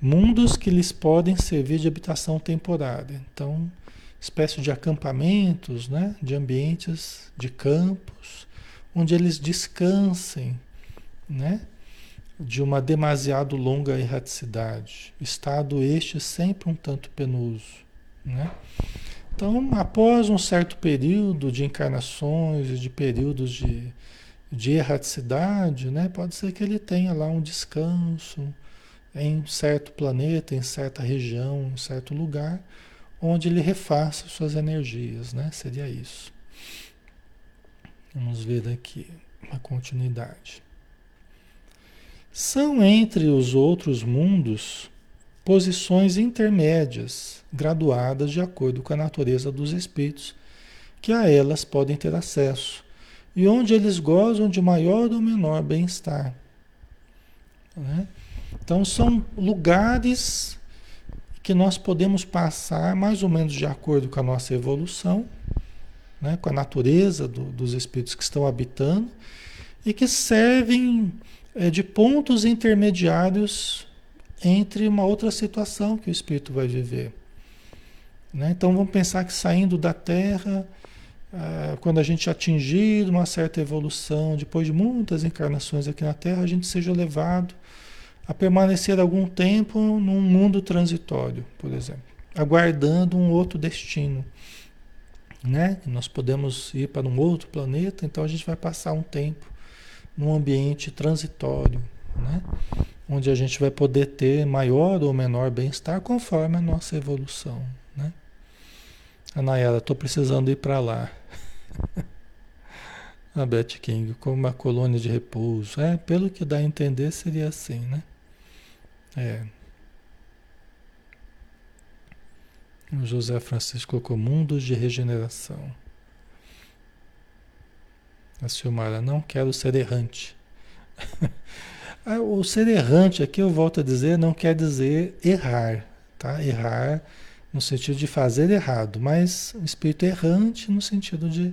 Mundos que lhes podem servir de habitação temporária. Então, espécie de acampamentos, né? De ambientes, de campos, onde eles descansem, né? De uma demasiado longa erraticidade. Estado este sempre um tanto penoso, né? Então, após um certo período de encarnações e de períodos de de erraticidade, né? Pode ser que ele tenha lá um descanso em certo planeta, em certa região, em certo lugar, onde ele refaça suas energias, né? Seria isso. Vamos ver daqui a continuidade. São entre os outros mundos posições intermédias, graduadas de acordo com a natureza dos espíritos, que a elas podem ter acesso e onde eles gozam de maior ou menor bem-estar. Né? Então, são lugares que nós podemos passar mais ou menos de acordo com a nossa evolução, né? com a natureza do, dos espíritos que estão habitando, e que servem é, de pontos intermediários entre uma outra situação que o espírito vai viver. Né? Então vamos pensar que saindo da Terra, ah, quando a gente atingir uma certa evolução, depois de muitas encarnações aqui na Terra, a gente seja levado a permanecer algum tempo num mundo transitório, por exemplo, aguardando um outro destino. Né? Nós podemos ir para um outro planeta, então a gente vai passar um tempo num ambiente transitório, né? onde a gente vai poder ter maior ou menor bem-estar conforme a nossa evolução. Né? A Nayara, estou precisando ir para lá. a Beth King, como uma colônia de repouso. É, pelo que dá a entender, seria assim, né? É. O José Francisco colocou mundos de regeneração. A Silmara, não quero ser errante. Ah, o ser errante aqui, eu volto a dizer, não quer dizer errar, tá? Errar no sentido de fazer errado, mas espírito errante no sentido de,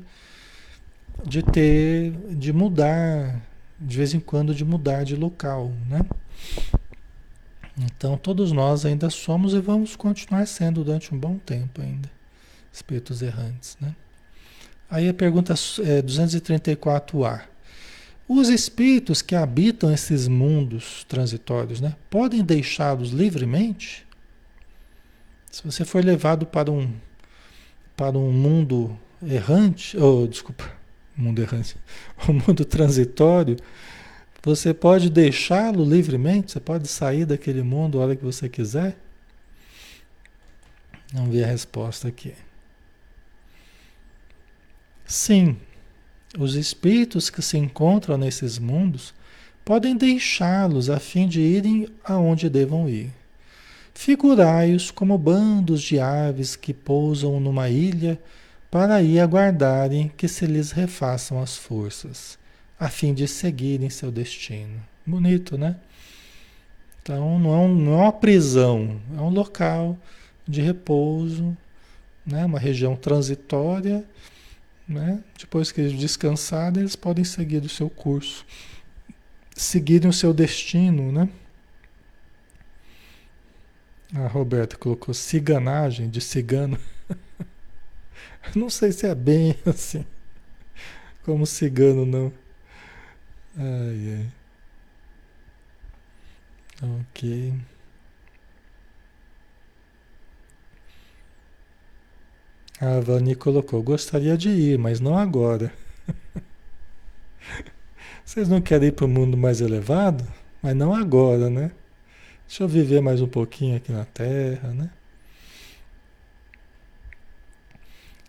de ter, de mudar, de vez em quando de mudar de local, né? Então todos nós ainda somos e vamos continuar sendo durante um bom tempo ainda, espíritos errantes, né? Aí a pergunta é 234A. Os espíritos que habitam esses mundos transitórios, né, podem deixá-los livremente? Se você for levado para um para um mundo errante, ou desculpa, mundo errante, um mundo transitório, você pode deixá-lo livremente, você pode sair daquele mundo a hora que você quiser? Vamos ver a resposta aqui. Sim, os espíritos que se encontram nesses mundos podem deixá-los a fim de irem aonde devam ir. Figurai-os como bandos de aves que pousam numa ilha para aí aguardarem que se lhes refaçam as forças, a fim de seguirem seu destino. Bonito, né? Então não é, um, não é uma prisão, é um local de repouso, né? uma região transitória né? Depois que eles descansarem, eles podem seguir o seu curso, seguirem o seu destino, né? A Roberta colocou ciganagem de cigano. não sei se é bem assim, como cigano não. Ai, ai. Ok. A Vani colocou: gostaria de ir, mas não agora. Vocês não querem ir para o mundo mais elevado? Mas não agora, né? Deixa eu viver mais um pouquinho aqui na Terra, né?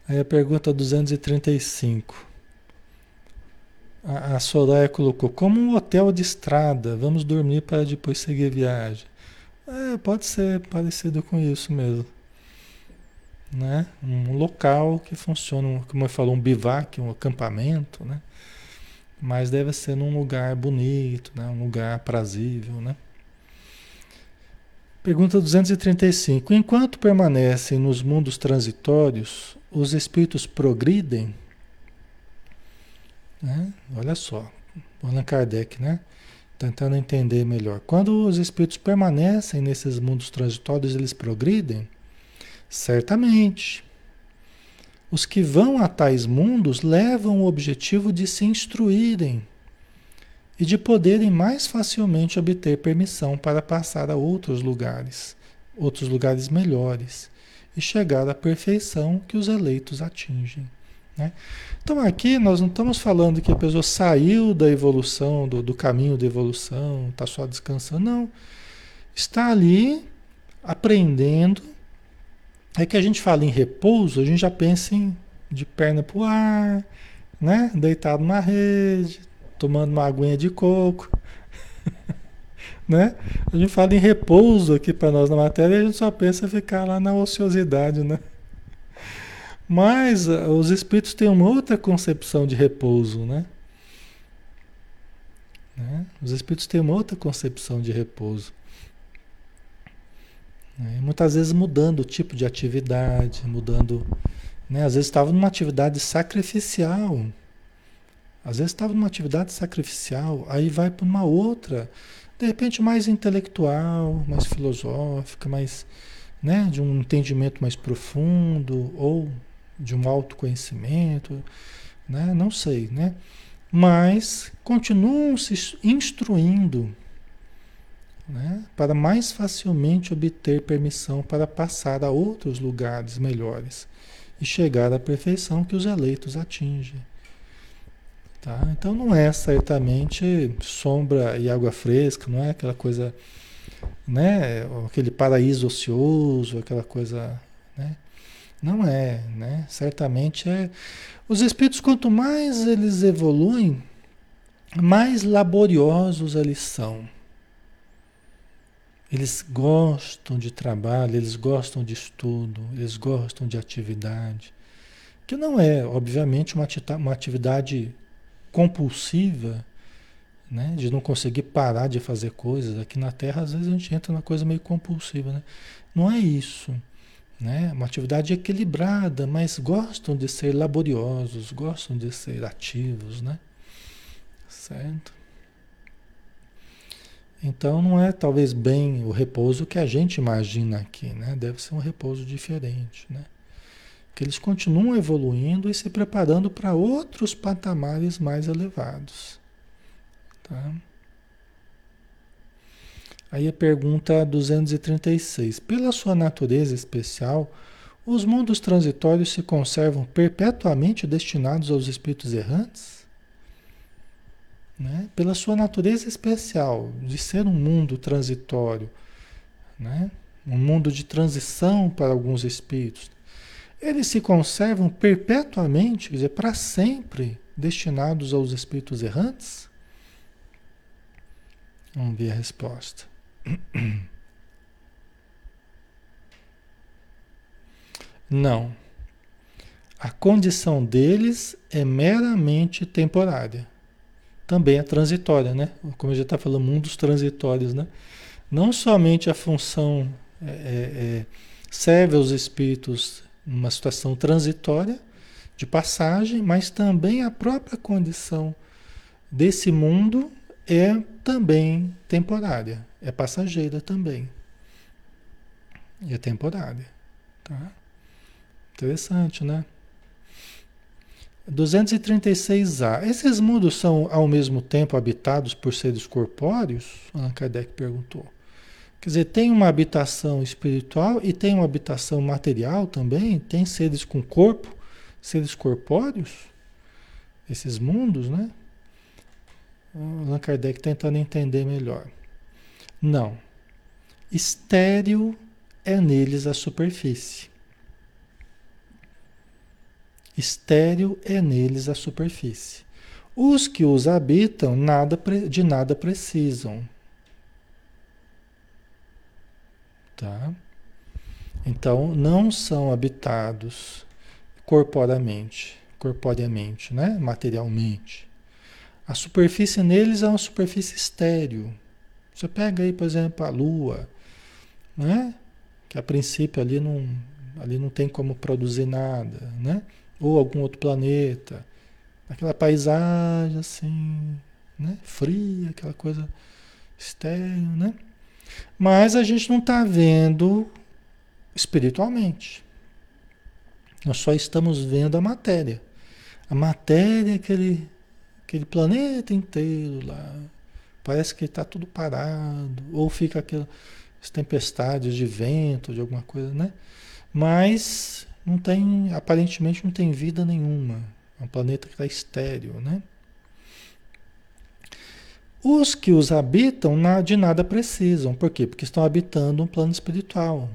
Aí a pergunta 235. A, Soraya colocou: como um hotel de estrada, vamos dormir para depois seguir a viagem. É, pode ser parecido com isso mesmo né? Um local que funciona, como eu falo, um bivac, um acampamento, né? Mas deve ser num lugar bonito, né? Um lugar aprazível, né? Pergunta 235. Enquanto permanecem nos mundos transitórios, os espíritos progridem? Né? Olha só, Allan Kardec, né? Tentando entender melhor. Quando os espíritos permanecem nesses mundos transitórios, eles progridem? Certamente. Os que vão a tais mundos levam o objetivo de se instruírem e de poderem mais facilmente obter permissão para passar a outros lugares, outros lugares melhores, e chegar à perfeição que os eleitos atingem. Né? Então aqui nós não estamos falando que a pessoa saiu da evolução, do, do caminho da evolução, está só descansando, não. Está ali aprendendo é que a gente fala em repouso, a gente já pensa em de perna para o ar, né? Deitado na rede, tomando uma aguinha de coco. né? A gente fala em repouso aqui para nós na matéria e a gente só pensa em ficar lá na ociosidade, né? Mas uh, os espíritos têm uma outra concepção de repouso, né? né? Os espíritos têm uma outra concepção de repouso. Né? Muitas vezes mudando o tipo de atividade, mudando. Né? Às vezes estava numa atividade sacrificial. Às vezes estava numa atividade sacrificial, aí vai para uma outra, de repente mais intelectual, mais filosófica, mais, né, de um entendimento mais profundo ou de um autoconhecimento, né? Não sei, né? Mas continuam se instruindo, né? Para mais facilmente obter permissão para passar a outros lugares melhores e chegar à perfeição que os eleitos atingem. Tá? Então não é certamente sombra e água fresca, não é aquela coisa, né? Aquele paraíso ocioso, aquela coisa, né? Não é, né? Certamente é. Os espíritos, quanto mais eles evoluem, mais laboriosos eles são. Eles gostam de trabalho, eles gostam de estudo, eles gostam de atividade. Que não é, obviamente, uma, uma atividade compulsiva, né? De não conseguir parar de fazer coisas. Aqui na Terra, às vezes, a gente entra numa coisa meio compulsiva, né? Não é isso né? Uma atividade equilibrada, mas gostam de ser laboriosos, gostam de ser ativos, né? Certo? Então não é talvez bem o repouso que a gente imagina aqui, né? Deve ser um repouso diferente, né? Que eles continuam evoluindo e se preparando para outros patamares mais elevados, tá? Aí a pergunta 236. Pela sua natureza especial, os mundos transitórios se conservam perpetuamente destinados aos espíritos errantes? Né? Pela sua natureza especial, de ser um mundo transitório, né? um mundo de transição para alguns espíritos, eles se conservam perpetuamente, quer dizer, para sempre, destinados aos espíritos errantes? Vamos ver a resposta. Não. A condição deles é meramente temporária. Também é transitória, né? Como já está falando, mundos transitórios, né? Não somente a função é, é, é, serve aos espíritos numa situação transitória, de passagem, mas também a própria condição desse mundo é também temporária, é passageira também. E é temporária. Tá? Interessante, né? 236A. Esses mundos são ao mesmo tempo habitados por seres corpóreos? Allan Kardec perguntou. Quer dizer, tem uma habitação espiritual e tem uma habitação material também? Tem seres com corpo, seres corpóreos? Esses mundos, né? Allan Kardec tentando entender melhor. Não. Estéreo é neles a superfície. Estéreo é neles a superfície. Os que os habitam nada, de nada precisam. Tá? Então, não são habitados corporamente, corporeamente, né? materialmente. A superfície neles é uma superfície estéreo. Você pega aí, por exemplo, a Lua, né? que a princípio ali não, ali não tem como produzir nada, né? ou algum outro planeta, aquela paisagem assim, né? fria, aquela coisa estéreo, né? Mas a gente não está vendo espiritualmente. Nós só estamos vendo a matéria. A matéria, é aquele aquele planeta inteiro lá. Parece que está tudo parado, ou fica aquelas tempestades de vento, de alguma coisa, né? Mas não tem, aparentemente não tem vida nenhuma. É um planeta que está estéreo, né? Os que os habitam de nada precisam. Por quê? Porque estão habitando um plano espiritual.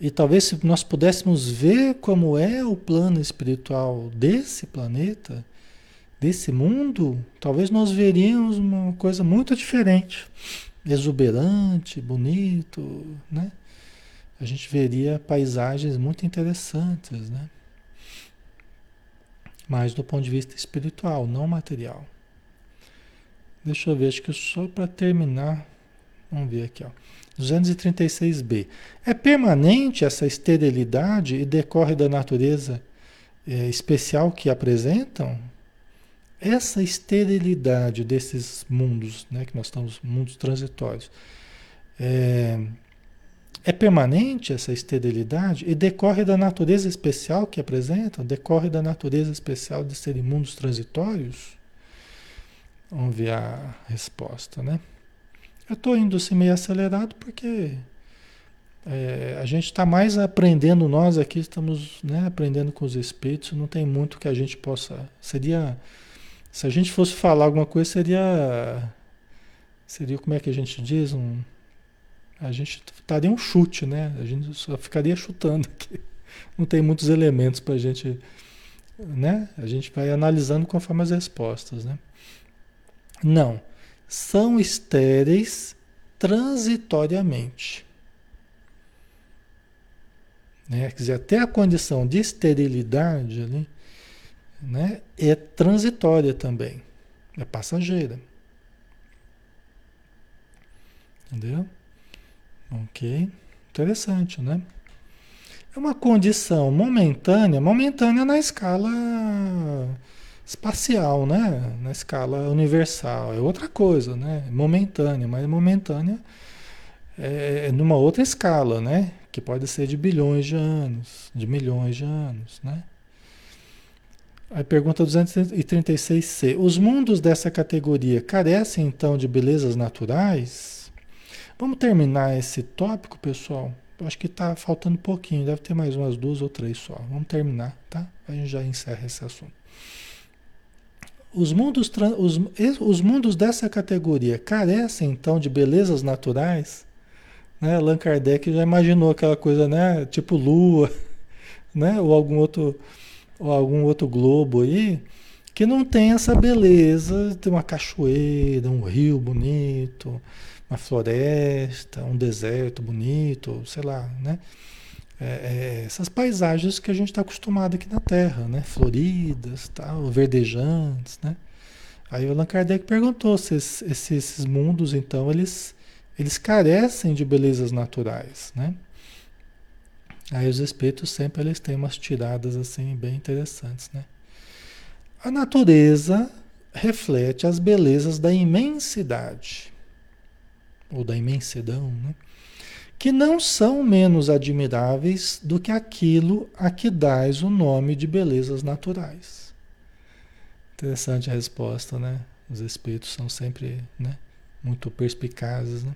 E talvez se nós pudéssemos ver como é o plano espiritual desse planeta, desse mundo, talvez nós veríamos uma coisa muito diferente, exuberante, bonito, né? A gente veria paisagens muito interessantes, né? mas do ponto de vista espiritual, não material. Deixa eu ver, acho que só para terminar, vamos ver aqui, ó. 236b. É permanente essa esterilidade e decorre da natureza é, especial que apresentam? Essa esterilidade desses mundos, né, que nós estamos, mundos transitórios, é, é permanente essa esterilidade e decorre da natureza especial que apresentam? Decorre da natureza especial de serem mundos transitórios? Vamos ver a resposta, né? Eu estou indo assim meio acelerado porque é, a gente está mais aprendendo, nós aqui estamos né, aprendendo com os espíritos, não tem muito que a gente possa. Seria. Se a gente fosse falar alguma coisa, seria. Seria, como é que a gente diz? Um, a gente daria um chute, né? A gente só ficaria chutando aqui. Não tem muitos elementos para a gente. Né? A gente vai analisando conforme as respostas, né? Não. São estéreis transitoriamente. Né? Quer dizer, até a condição de esterilidade ali, né, é transitória também. É passageira. Entendeu? Ok. Interessante, né? É uma condição momentânea, momentânea na escala espacial, né? Na escala universal. É outra coisa, né? Momentânea, mas momentânea é, é numa outra escala, né? Que pode ser de bilhões de anos, de milhões de anos, né? Aí pergunta 236c. Os mundos dessa categoria carecem então de belezas naturais? Vamos terminar esse tópico, pessoal? Acho que está faltando um pouquinho, deve ter mais umas duas ou três só. Vamos terminar, tá? A gente já encerra esse assunto. Os mundos, os, os mundos dessa categoria carecem então de belezas naturais? Né? Allan Kardec já imaginou aquela coisa, né? Tipo lua, né? Ou algum outro, ou algum outro globo aí que não tem essa beleza, tem uma cachoeira, um rio bonito, uma floresta, um deserto bonito, sei lá, né? É, é, essas paisagens que a gente está acostumado aqui na Terra, né? Floridas, tal, verdejantes, né? Aí o Allan Kardec perguntou se esses, esses mundos, então, eles, eles carecem de belezas naturais, né? Aí os espíritos sempre eles têm umas tiradas assim bem interessantes, né? A natureza reflete as belezas da imensidade ou da imensidão, né? que não são menos admiráveis do que aquilo a que dás o nome de belezas naturais. Interessante a resposta, né? Os espíritos são sempre né, muito perspicazes. Né?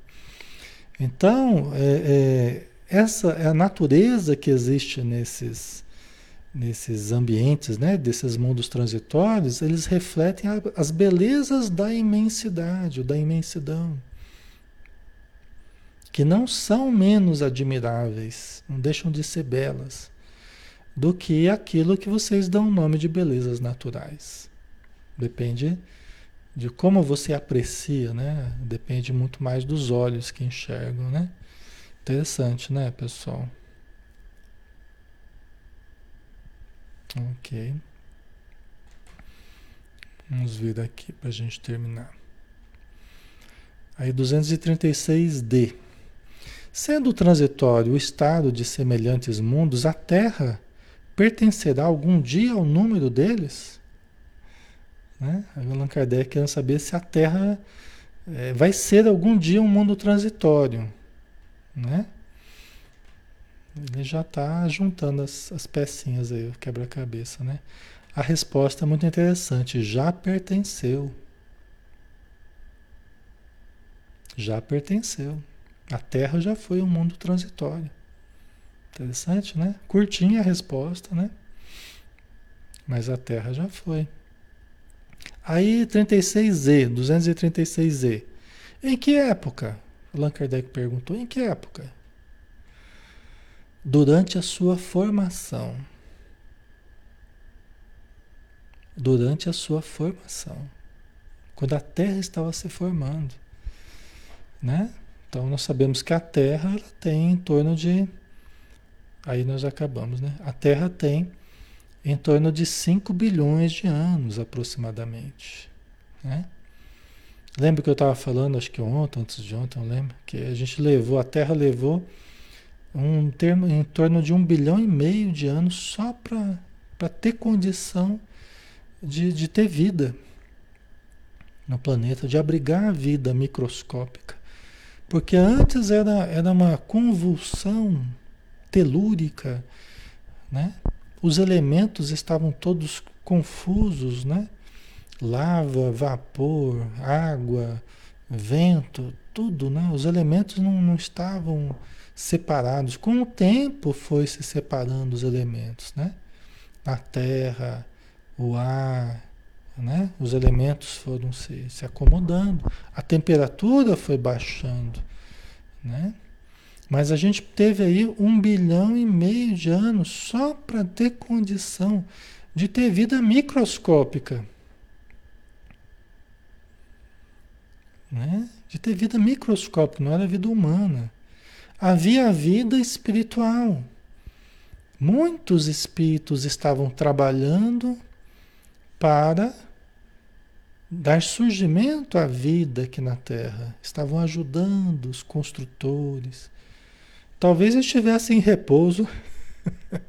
Então, é, é, essa é a natureza que existe nesses, nesses ambientes, né, desses mundos transitórios, eles refletem a, as belezas da imensidade, da imensidão que não são menos admiráveis, não deixam de ser belas, do que aquilo que vocês dão o nome de belezas naturais. Depende de como você aprecia, né? Depende muito mais dos olhos que enxergam, né? Interessante, né, pessoal? Ok. Vamos vir aqui para a gente terminar. Aí 236D. Sendo transitório o estado de semelhantes mundos, a Terra pertencerá algum dia ao número deles? Né? Allan Kardec quer saber se a Terra é, vai ser algum dia um mundo transitório. Né? Ele já está juntando as, as pecinhas aí, quebra-cabeça. Né? A resposta é muito interessante. Já pertenceu. Já pertenceu. A Terra já foi um mundo transitório. Interessante, né? Curtinha a resposta, né? Mas a Terra já foi. Aí 36Z, 236Z. Em que época? Allan Kardec perguntou. Em que época? Durante a sua formação. Durante a sua formação. Quando a Terra estava se formando. Né? Então nós sabemos que a Terra tem em torno de. Aí nós acabamos, né? A Terra tem em torno de 5 bilhões de anos aproximadamente. Né? Lembra que eu estava falando, acho que ontem, antes de ontem, eu lembro, que a gente levou, a Terra levou um termo em torno de um bilhão e meio de anos só para ter condição de, de ter vida no planeta, de abrigar a vida microscópica. Porque antes era, era uma convulsão telúrica, né? Os elementos estavam todos confusos, né? Lava, vapor, água, vento, tudo, né? Os elementos não, não estavam separados. Com o tempo foi se separando os elementos, né? A terra, o ar, né? Os elementos foram se, se acomodando, a temperatura foi baixando, né? Mas a gente teve aí um bilhão e meio de anos só para ter condição de ter vida microscópica. Né? De ter vida microscópica, não era vida humana. Havia vida espiritual. Muitos espíritos estavam trabalhando para dar surgimento à vida aqui na Terra. Estavam ajudando os construtores, Talvez estivesse em repouso.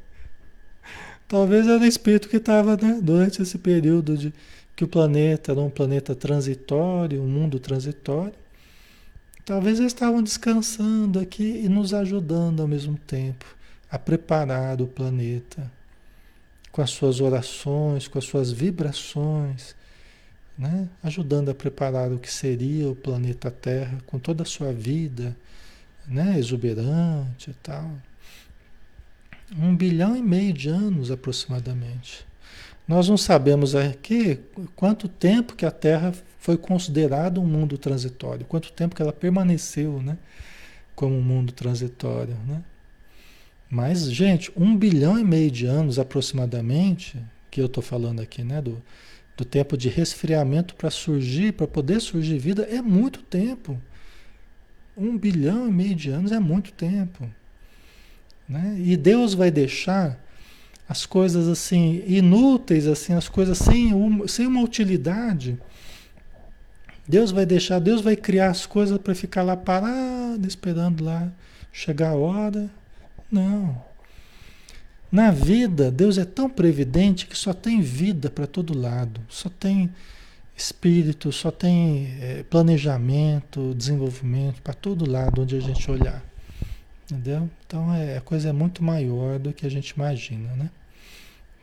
Talvez era espírito que estava né, durante esse período de que o planeta era um planeta transitório, um mundo transitório. Talvez eles estavam descansando aqui e nos ajudando ao mesmo tempo a preparar o planeta com as suas orações, com as suas vibrações, né? ajudando a preparar o que seria o planeta Terra com toda a sua vida né, exuberante e tal. Um bilhão e meio de anos aproximadamente. Nós não sabemos aqui quanto tempo que a Terra foi considerada um mundo transitório, quanto tempo que ela permaneceu né, como um mundo transitório. Né? Mas, gente, um bilhão e meio de anos aproximadamente, que eu estou falando aqui, né, do, do tempo de resfriamento para surgir, para poder surgir vida, é muito tempo. Um bilhão e meio de anos é muito tempo. Né? E Deus vai deixar as coisas assim inúteis, assim, as coisas sem uma, sem uma utilidade. Deus vai deixar, Deus vai criar as coisas para ficar lá parado, esperando lá chegar a hora. Não. Na vida, Deus é tão previdente que só tem vida para todo lado, só tem espírito, só tem é, planejamento, desenvolvimento para todo lado onde a gente olhar. Entendeu? Então é, a coisa é muito maior do que a gente imagina, né?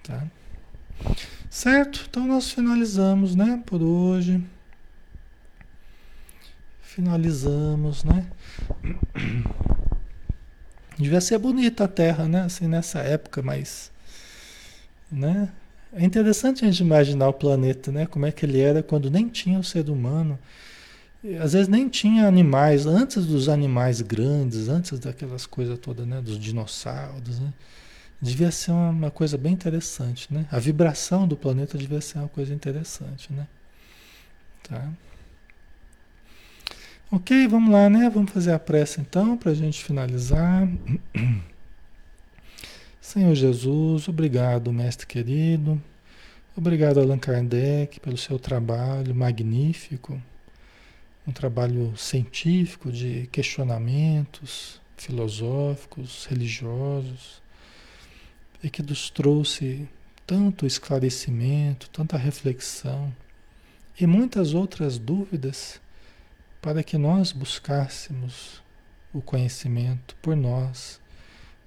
Tá? Certo? Então nós finalizamos, né? Por hoje. Finalizamos, né? Devia ser bonita a Terra, né? Assim, nessa época, mas. Né? É interessante a gente imaginar o planeta, né? Como é que ele era quando nem tinha o ser humano. Às vezes nem tinha animais, antes dos animais grandes, antes daquelas coisas todas, né? Dos dinossauros, né? Devia ser uma, uma, coisa bem interessante, né? A vibração do planeta devia ser uma coisa interessante, né? Tá? Ok, vamos lá, né? Vamos fazer a prece então, para a gente finalizar. Senhor Jesus, obrigado, mestre querido. Obrigado, Allan Kardec, pelo seu trabalho magnífico. Um trabalho científico de questionamentos filosóficos, religiosos, e que nos trouxe tanto esclarecimento, tanta reflexão e muitas outras dúvidas para que nós buscássemos o conhecimento por nós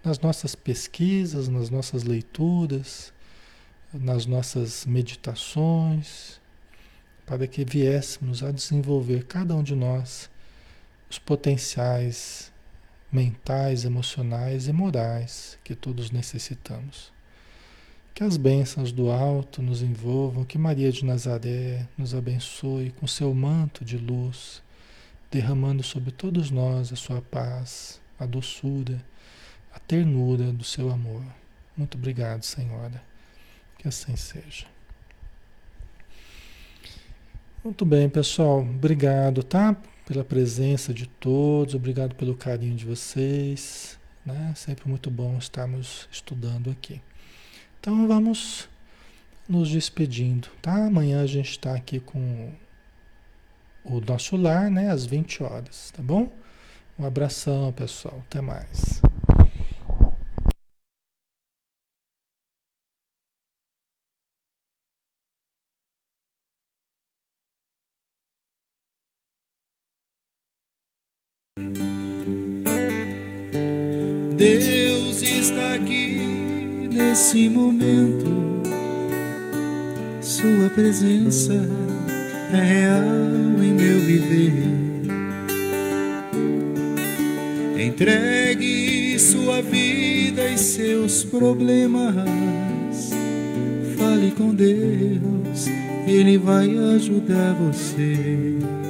nas nossas pesquisas, nas nossas leituras, nas nossas meditações, para que viéssemos a desenvolver cada um de nós os potenciais mentais, emocionais e morais que todos necessitamos. Que as bênçãos do alto nos envolvam, que Maria de Nazaré nos abençoe com seu manto de luz, derramando sobre todos nós a sua paz, a doçura a ternura do seu amor. Muito obrigado, Senhora. Que assim seja. Muito bem, pessoal. Obrigado, tá? Pela presença de todos, obrigado pelo carinho de vocês. Né? Sempre muito bom estarmos estudando aqui. Então vamos nos despedindo, tá? Amanhã a gente está aqui com o nosso lar, né? Às 20 horas, tá bom? Um abração, pessoal. Até mais. Deus está aqui nesse momento. Sua presença é real em meu viver. Entregue sua vida e seus problemas. Fale com Deus, Ele vai ajudar você.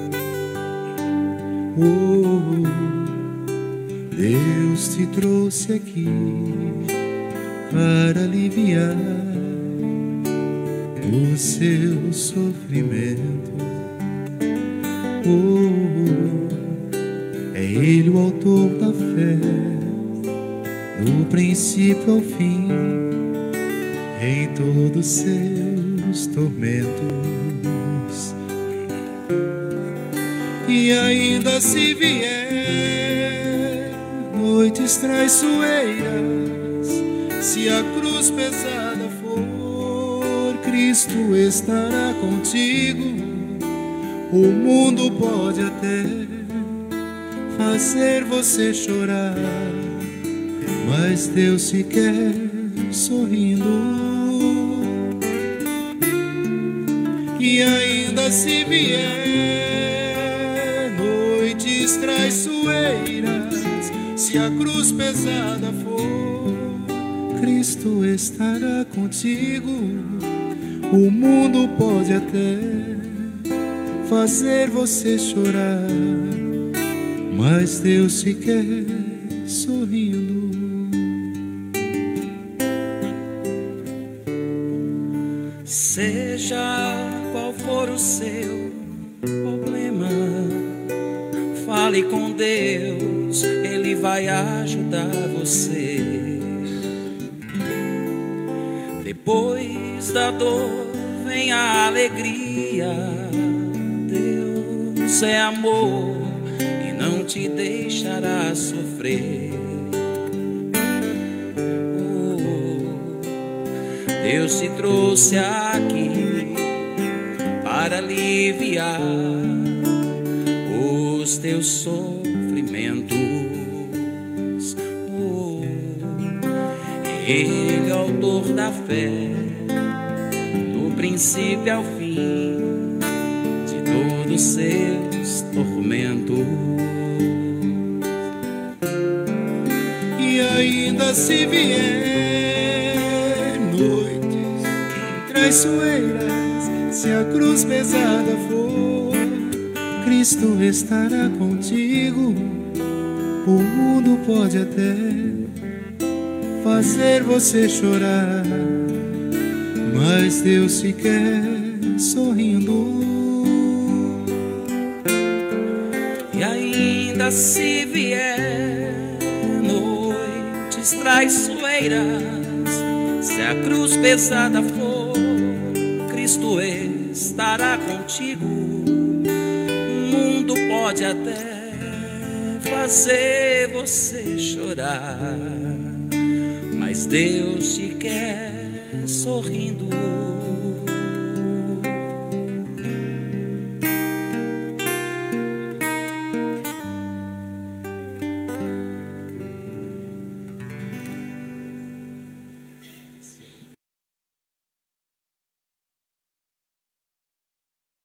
Oh, Deus te trouxe aqui para aliviar o seu sofrimento. Oh, é Ele o autor da fé, do princípio ao fim, em todos seus tormentos. E ainda se vier noites traiçoeiras, se a cruz pesada for, Cristo estará contigo. O mundo pode até fazer você chorar, mas Deus se quer sorrindo. E ainda se vier noites traiçoeiras, se a cruz pesada for, Cristo estará contigo. O mundo pode até fazer você chorar, mas Deus se quer sorrindo. Seja qual for o seu problema, fale com Deus vai ajudar você. Depois da dor vem a alegria. Deus é amor e não te deixará sofrer. Oh, Deus te trouxe aqui para aliviar os teus sofrimentos. Ele é autor da fé, do princípio ao fim, de todos seus tormentos. E ainda se vier noites traiçoeiras, se a cruz pesada for, Cristo estará contigo. O mundo pode até fazer você chorar, mas Deus se quer sorrindo. E ainda se vier noites traiçoeiras, se a cruz pesada for, Cristo estará contigo. Pode até fazer você chorar mas Deus te quer sorrindo.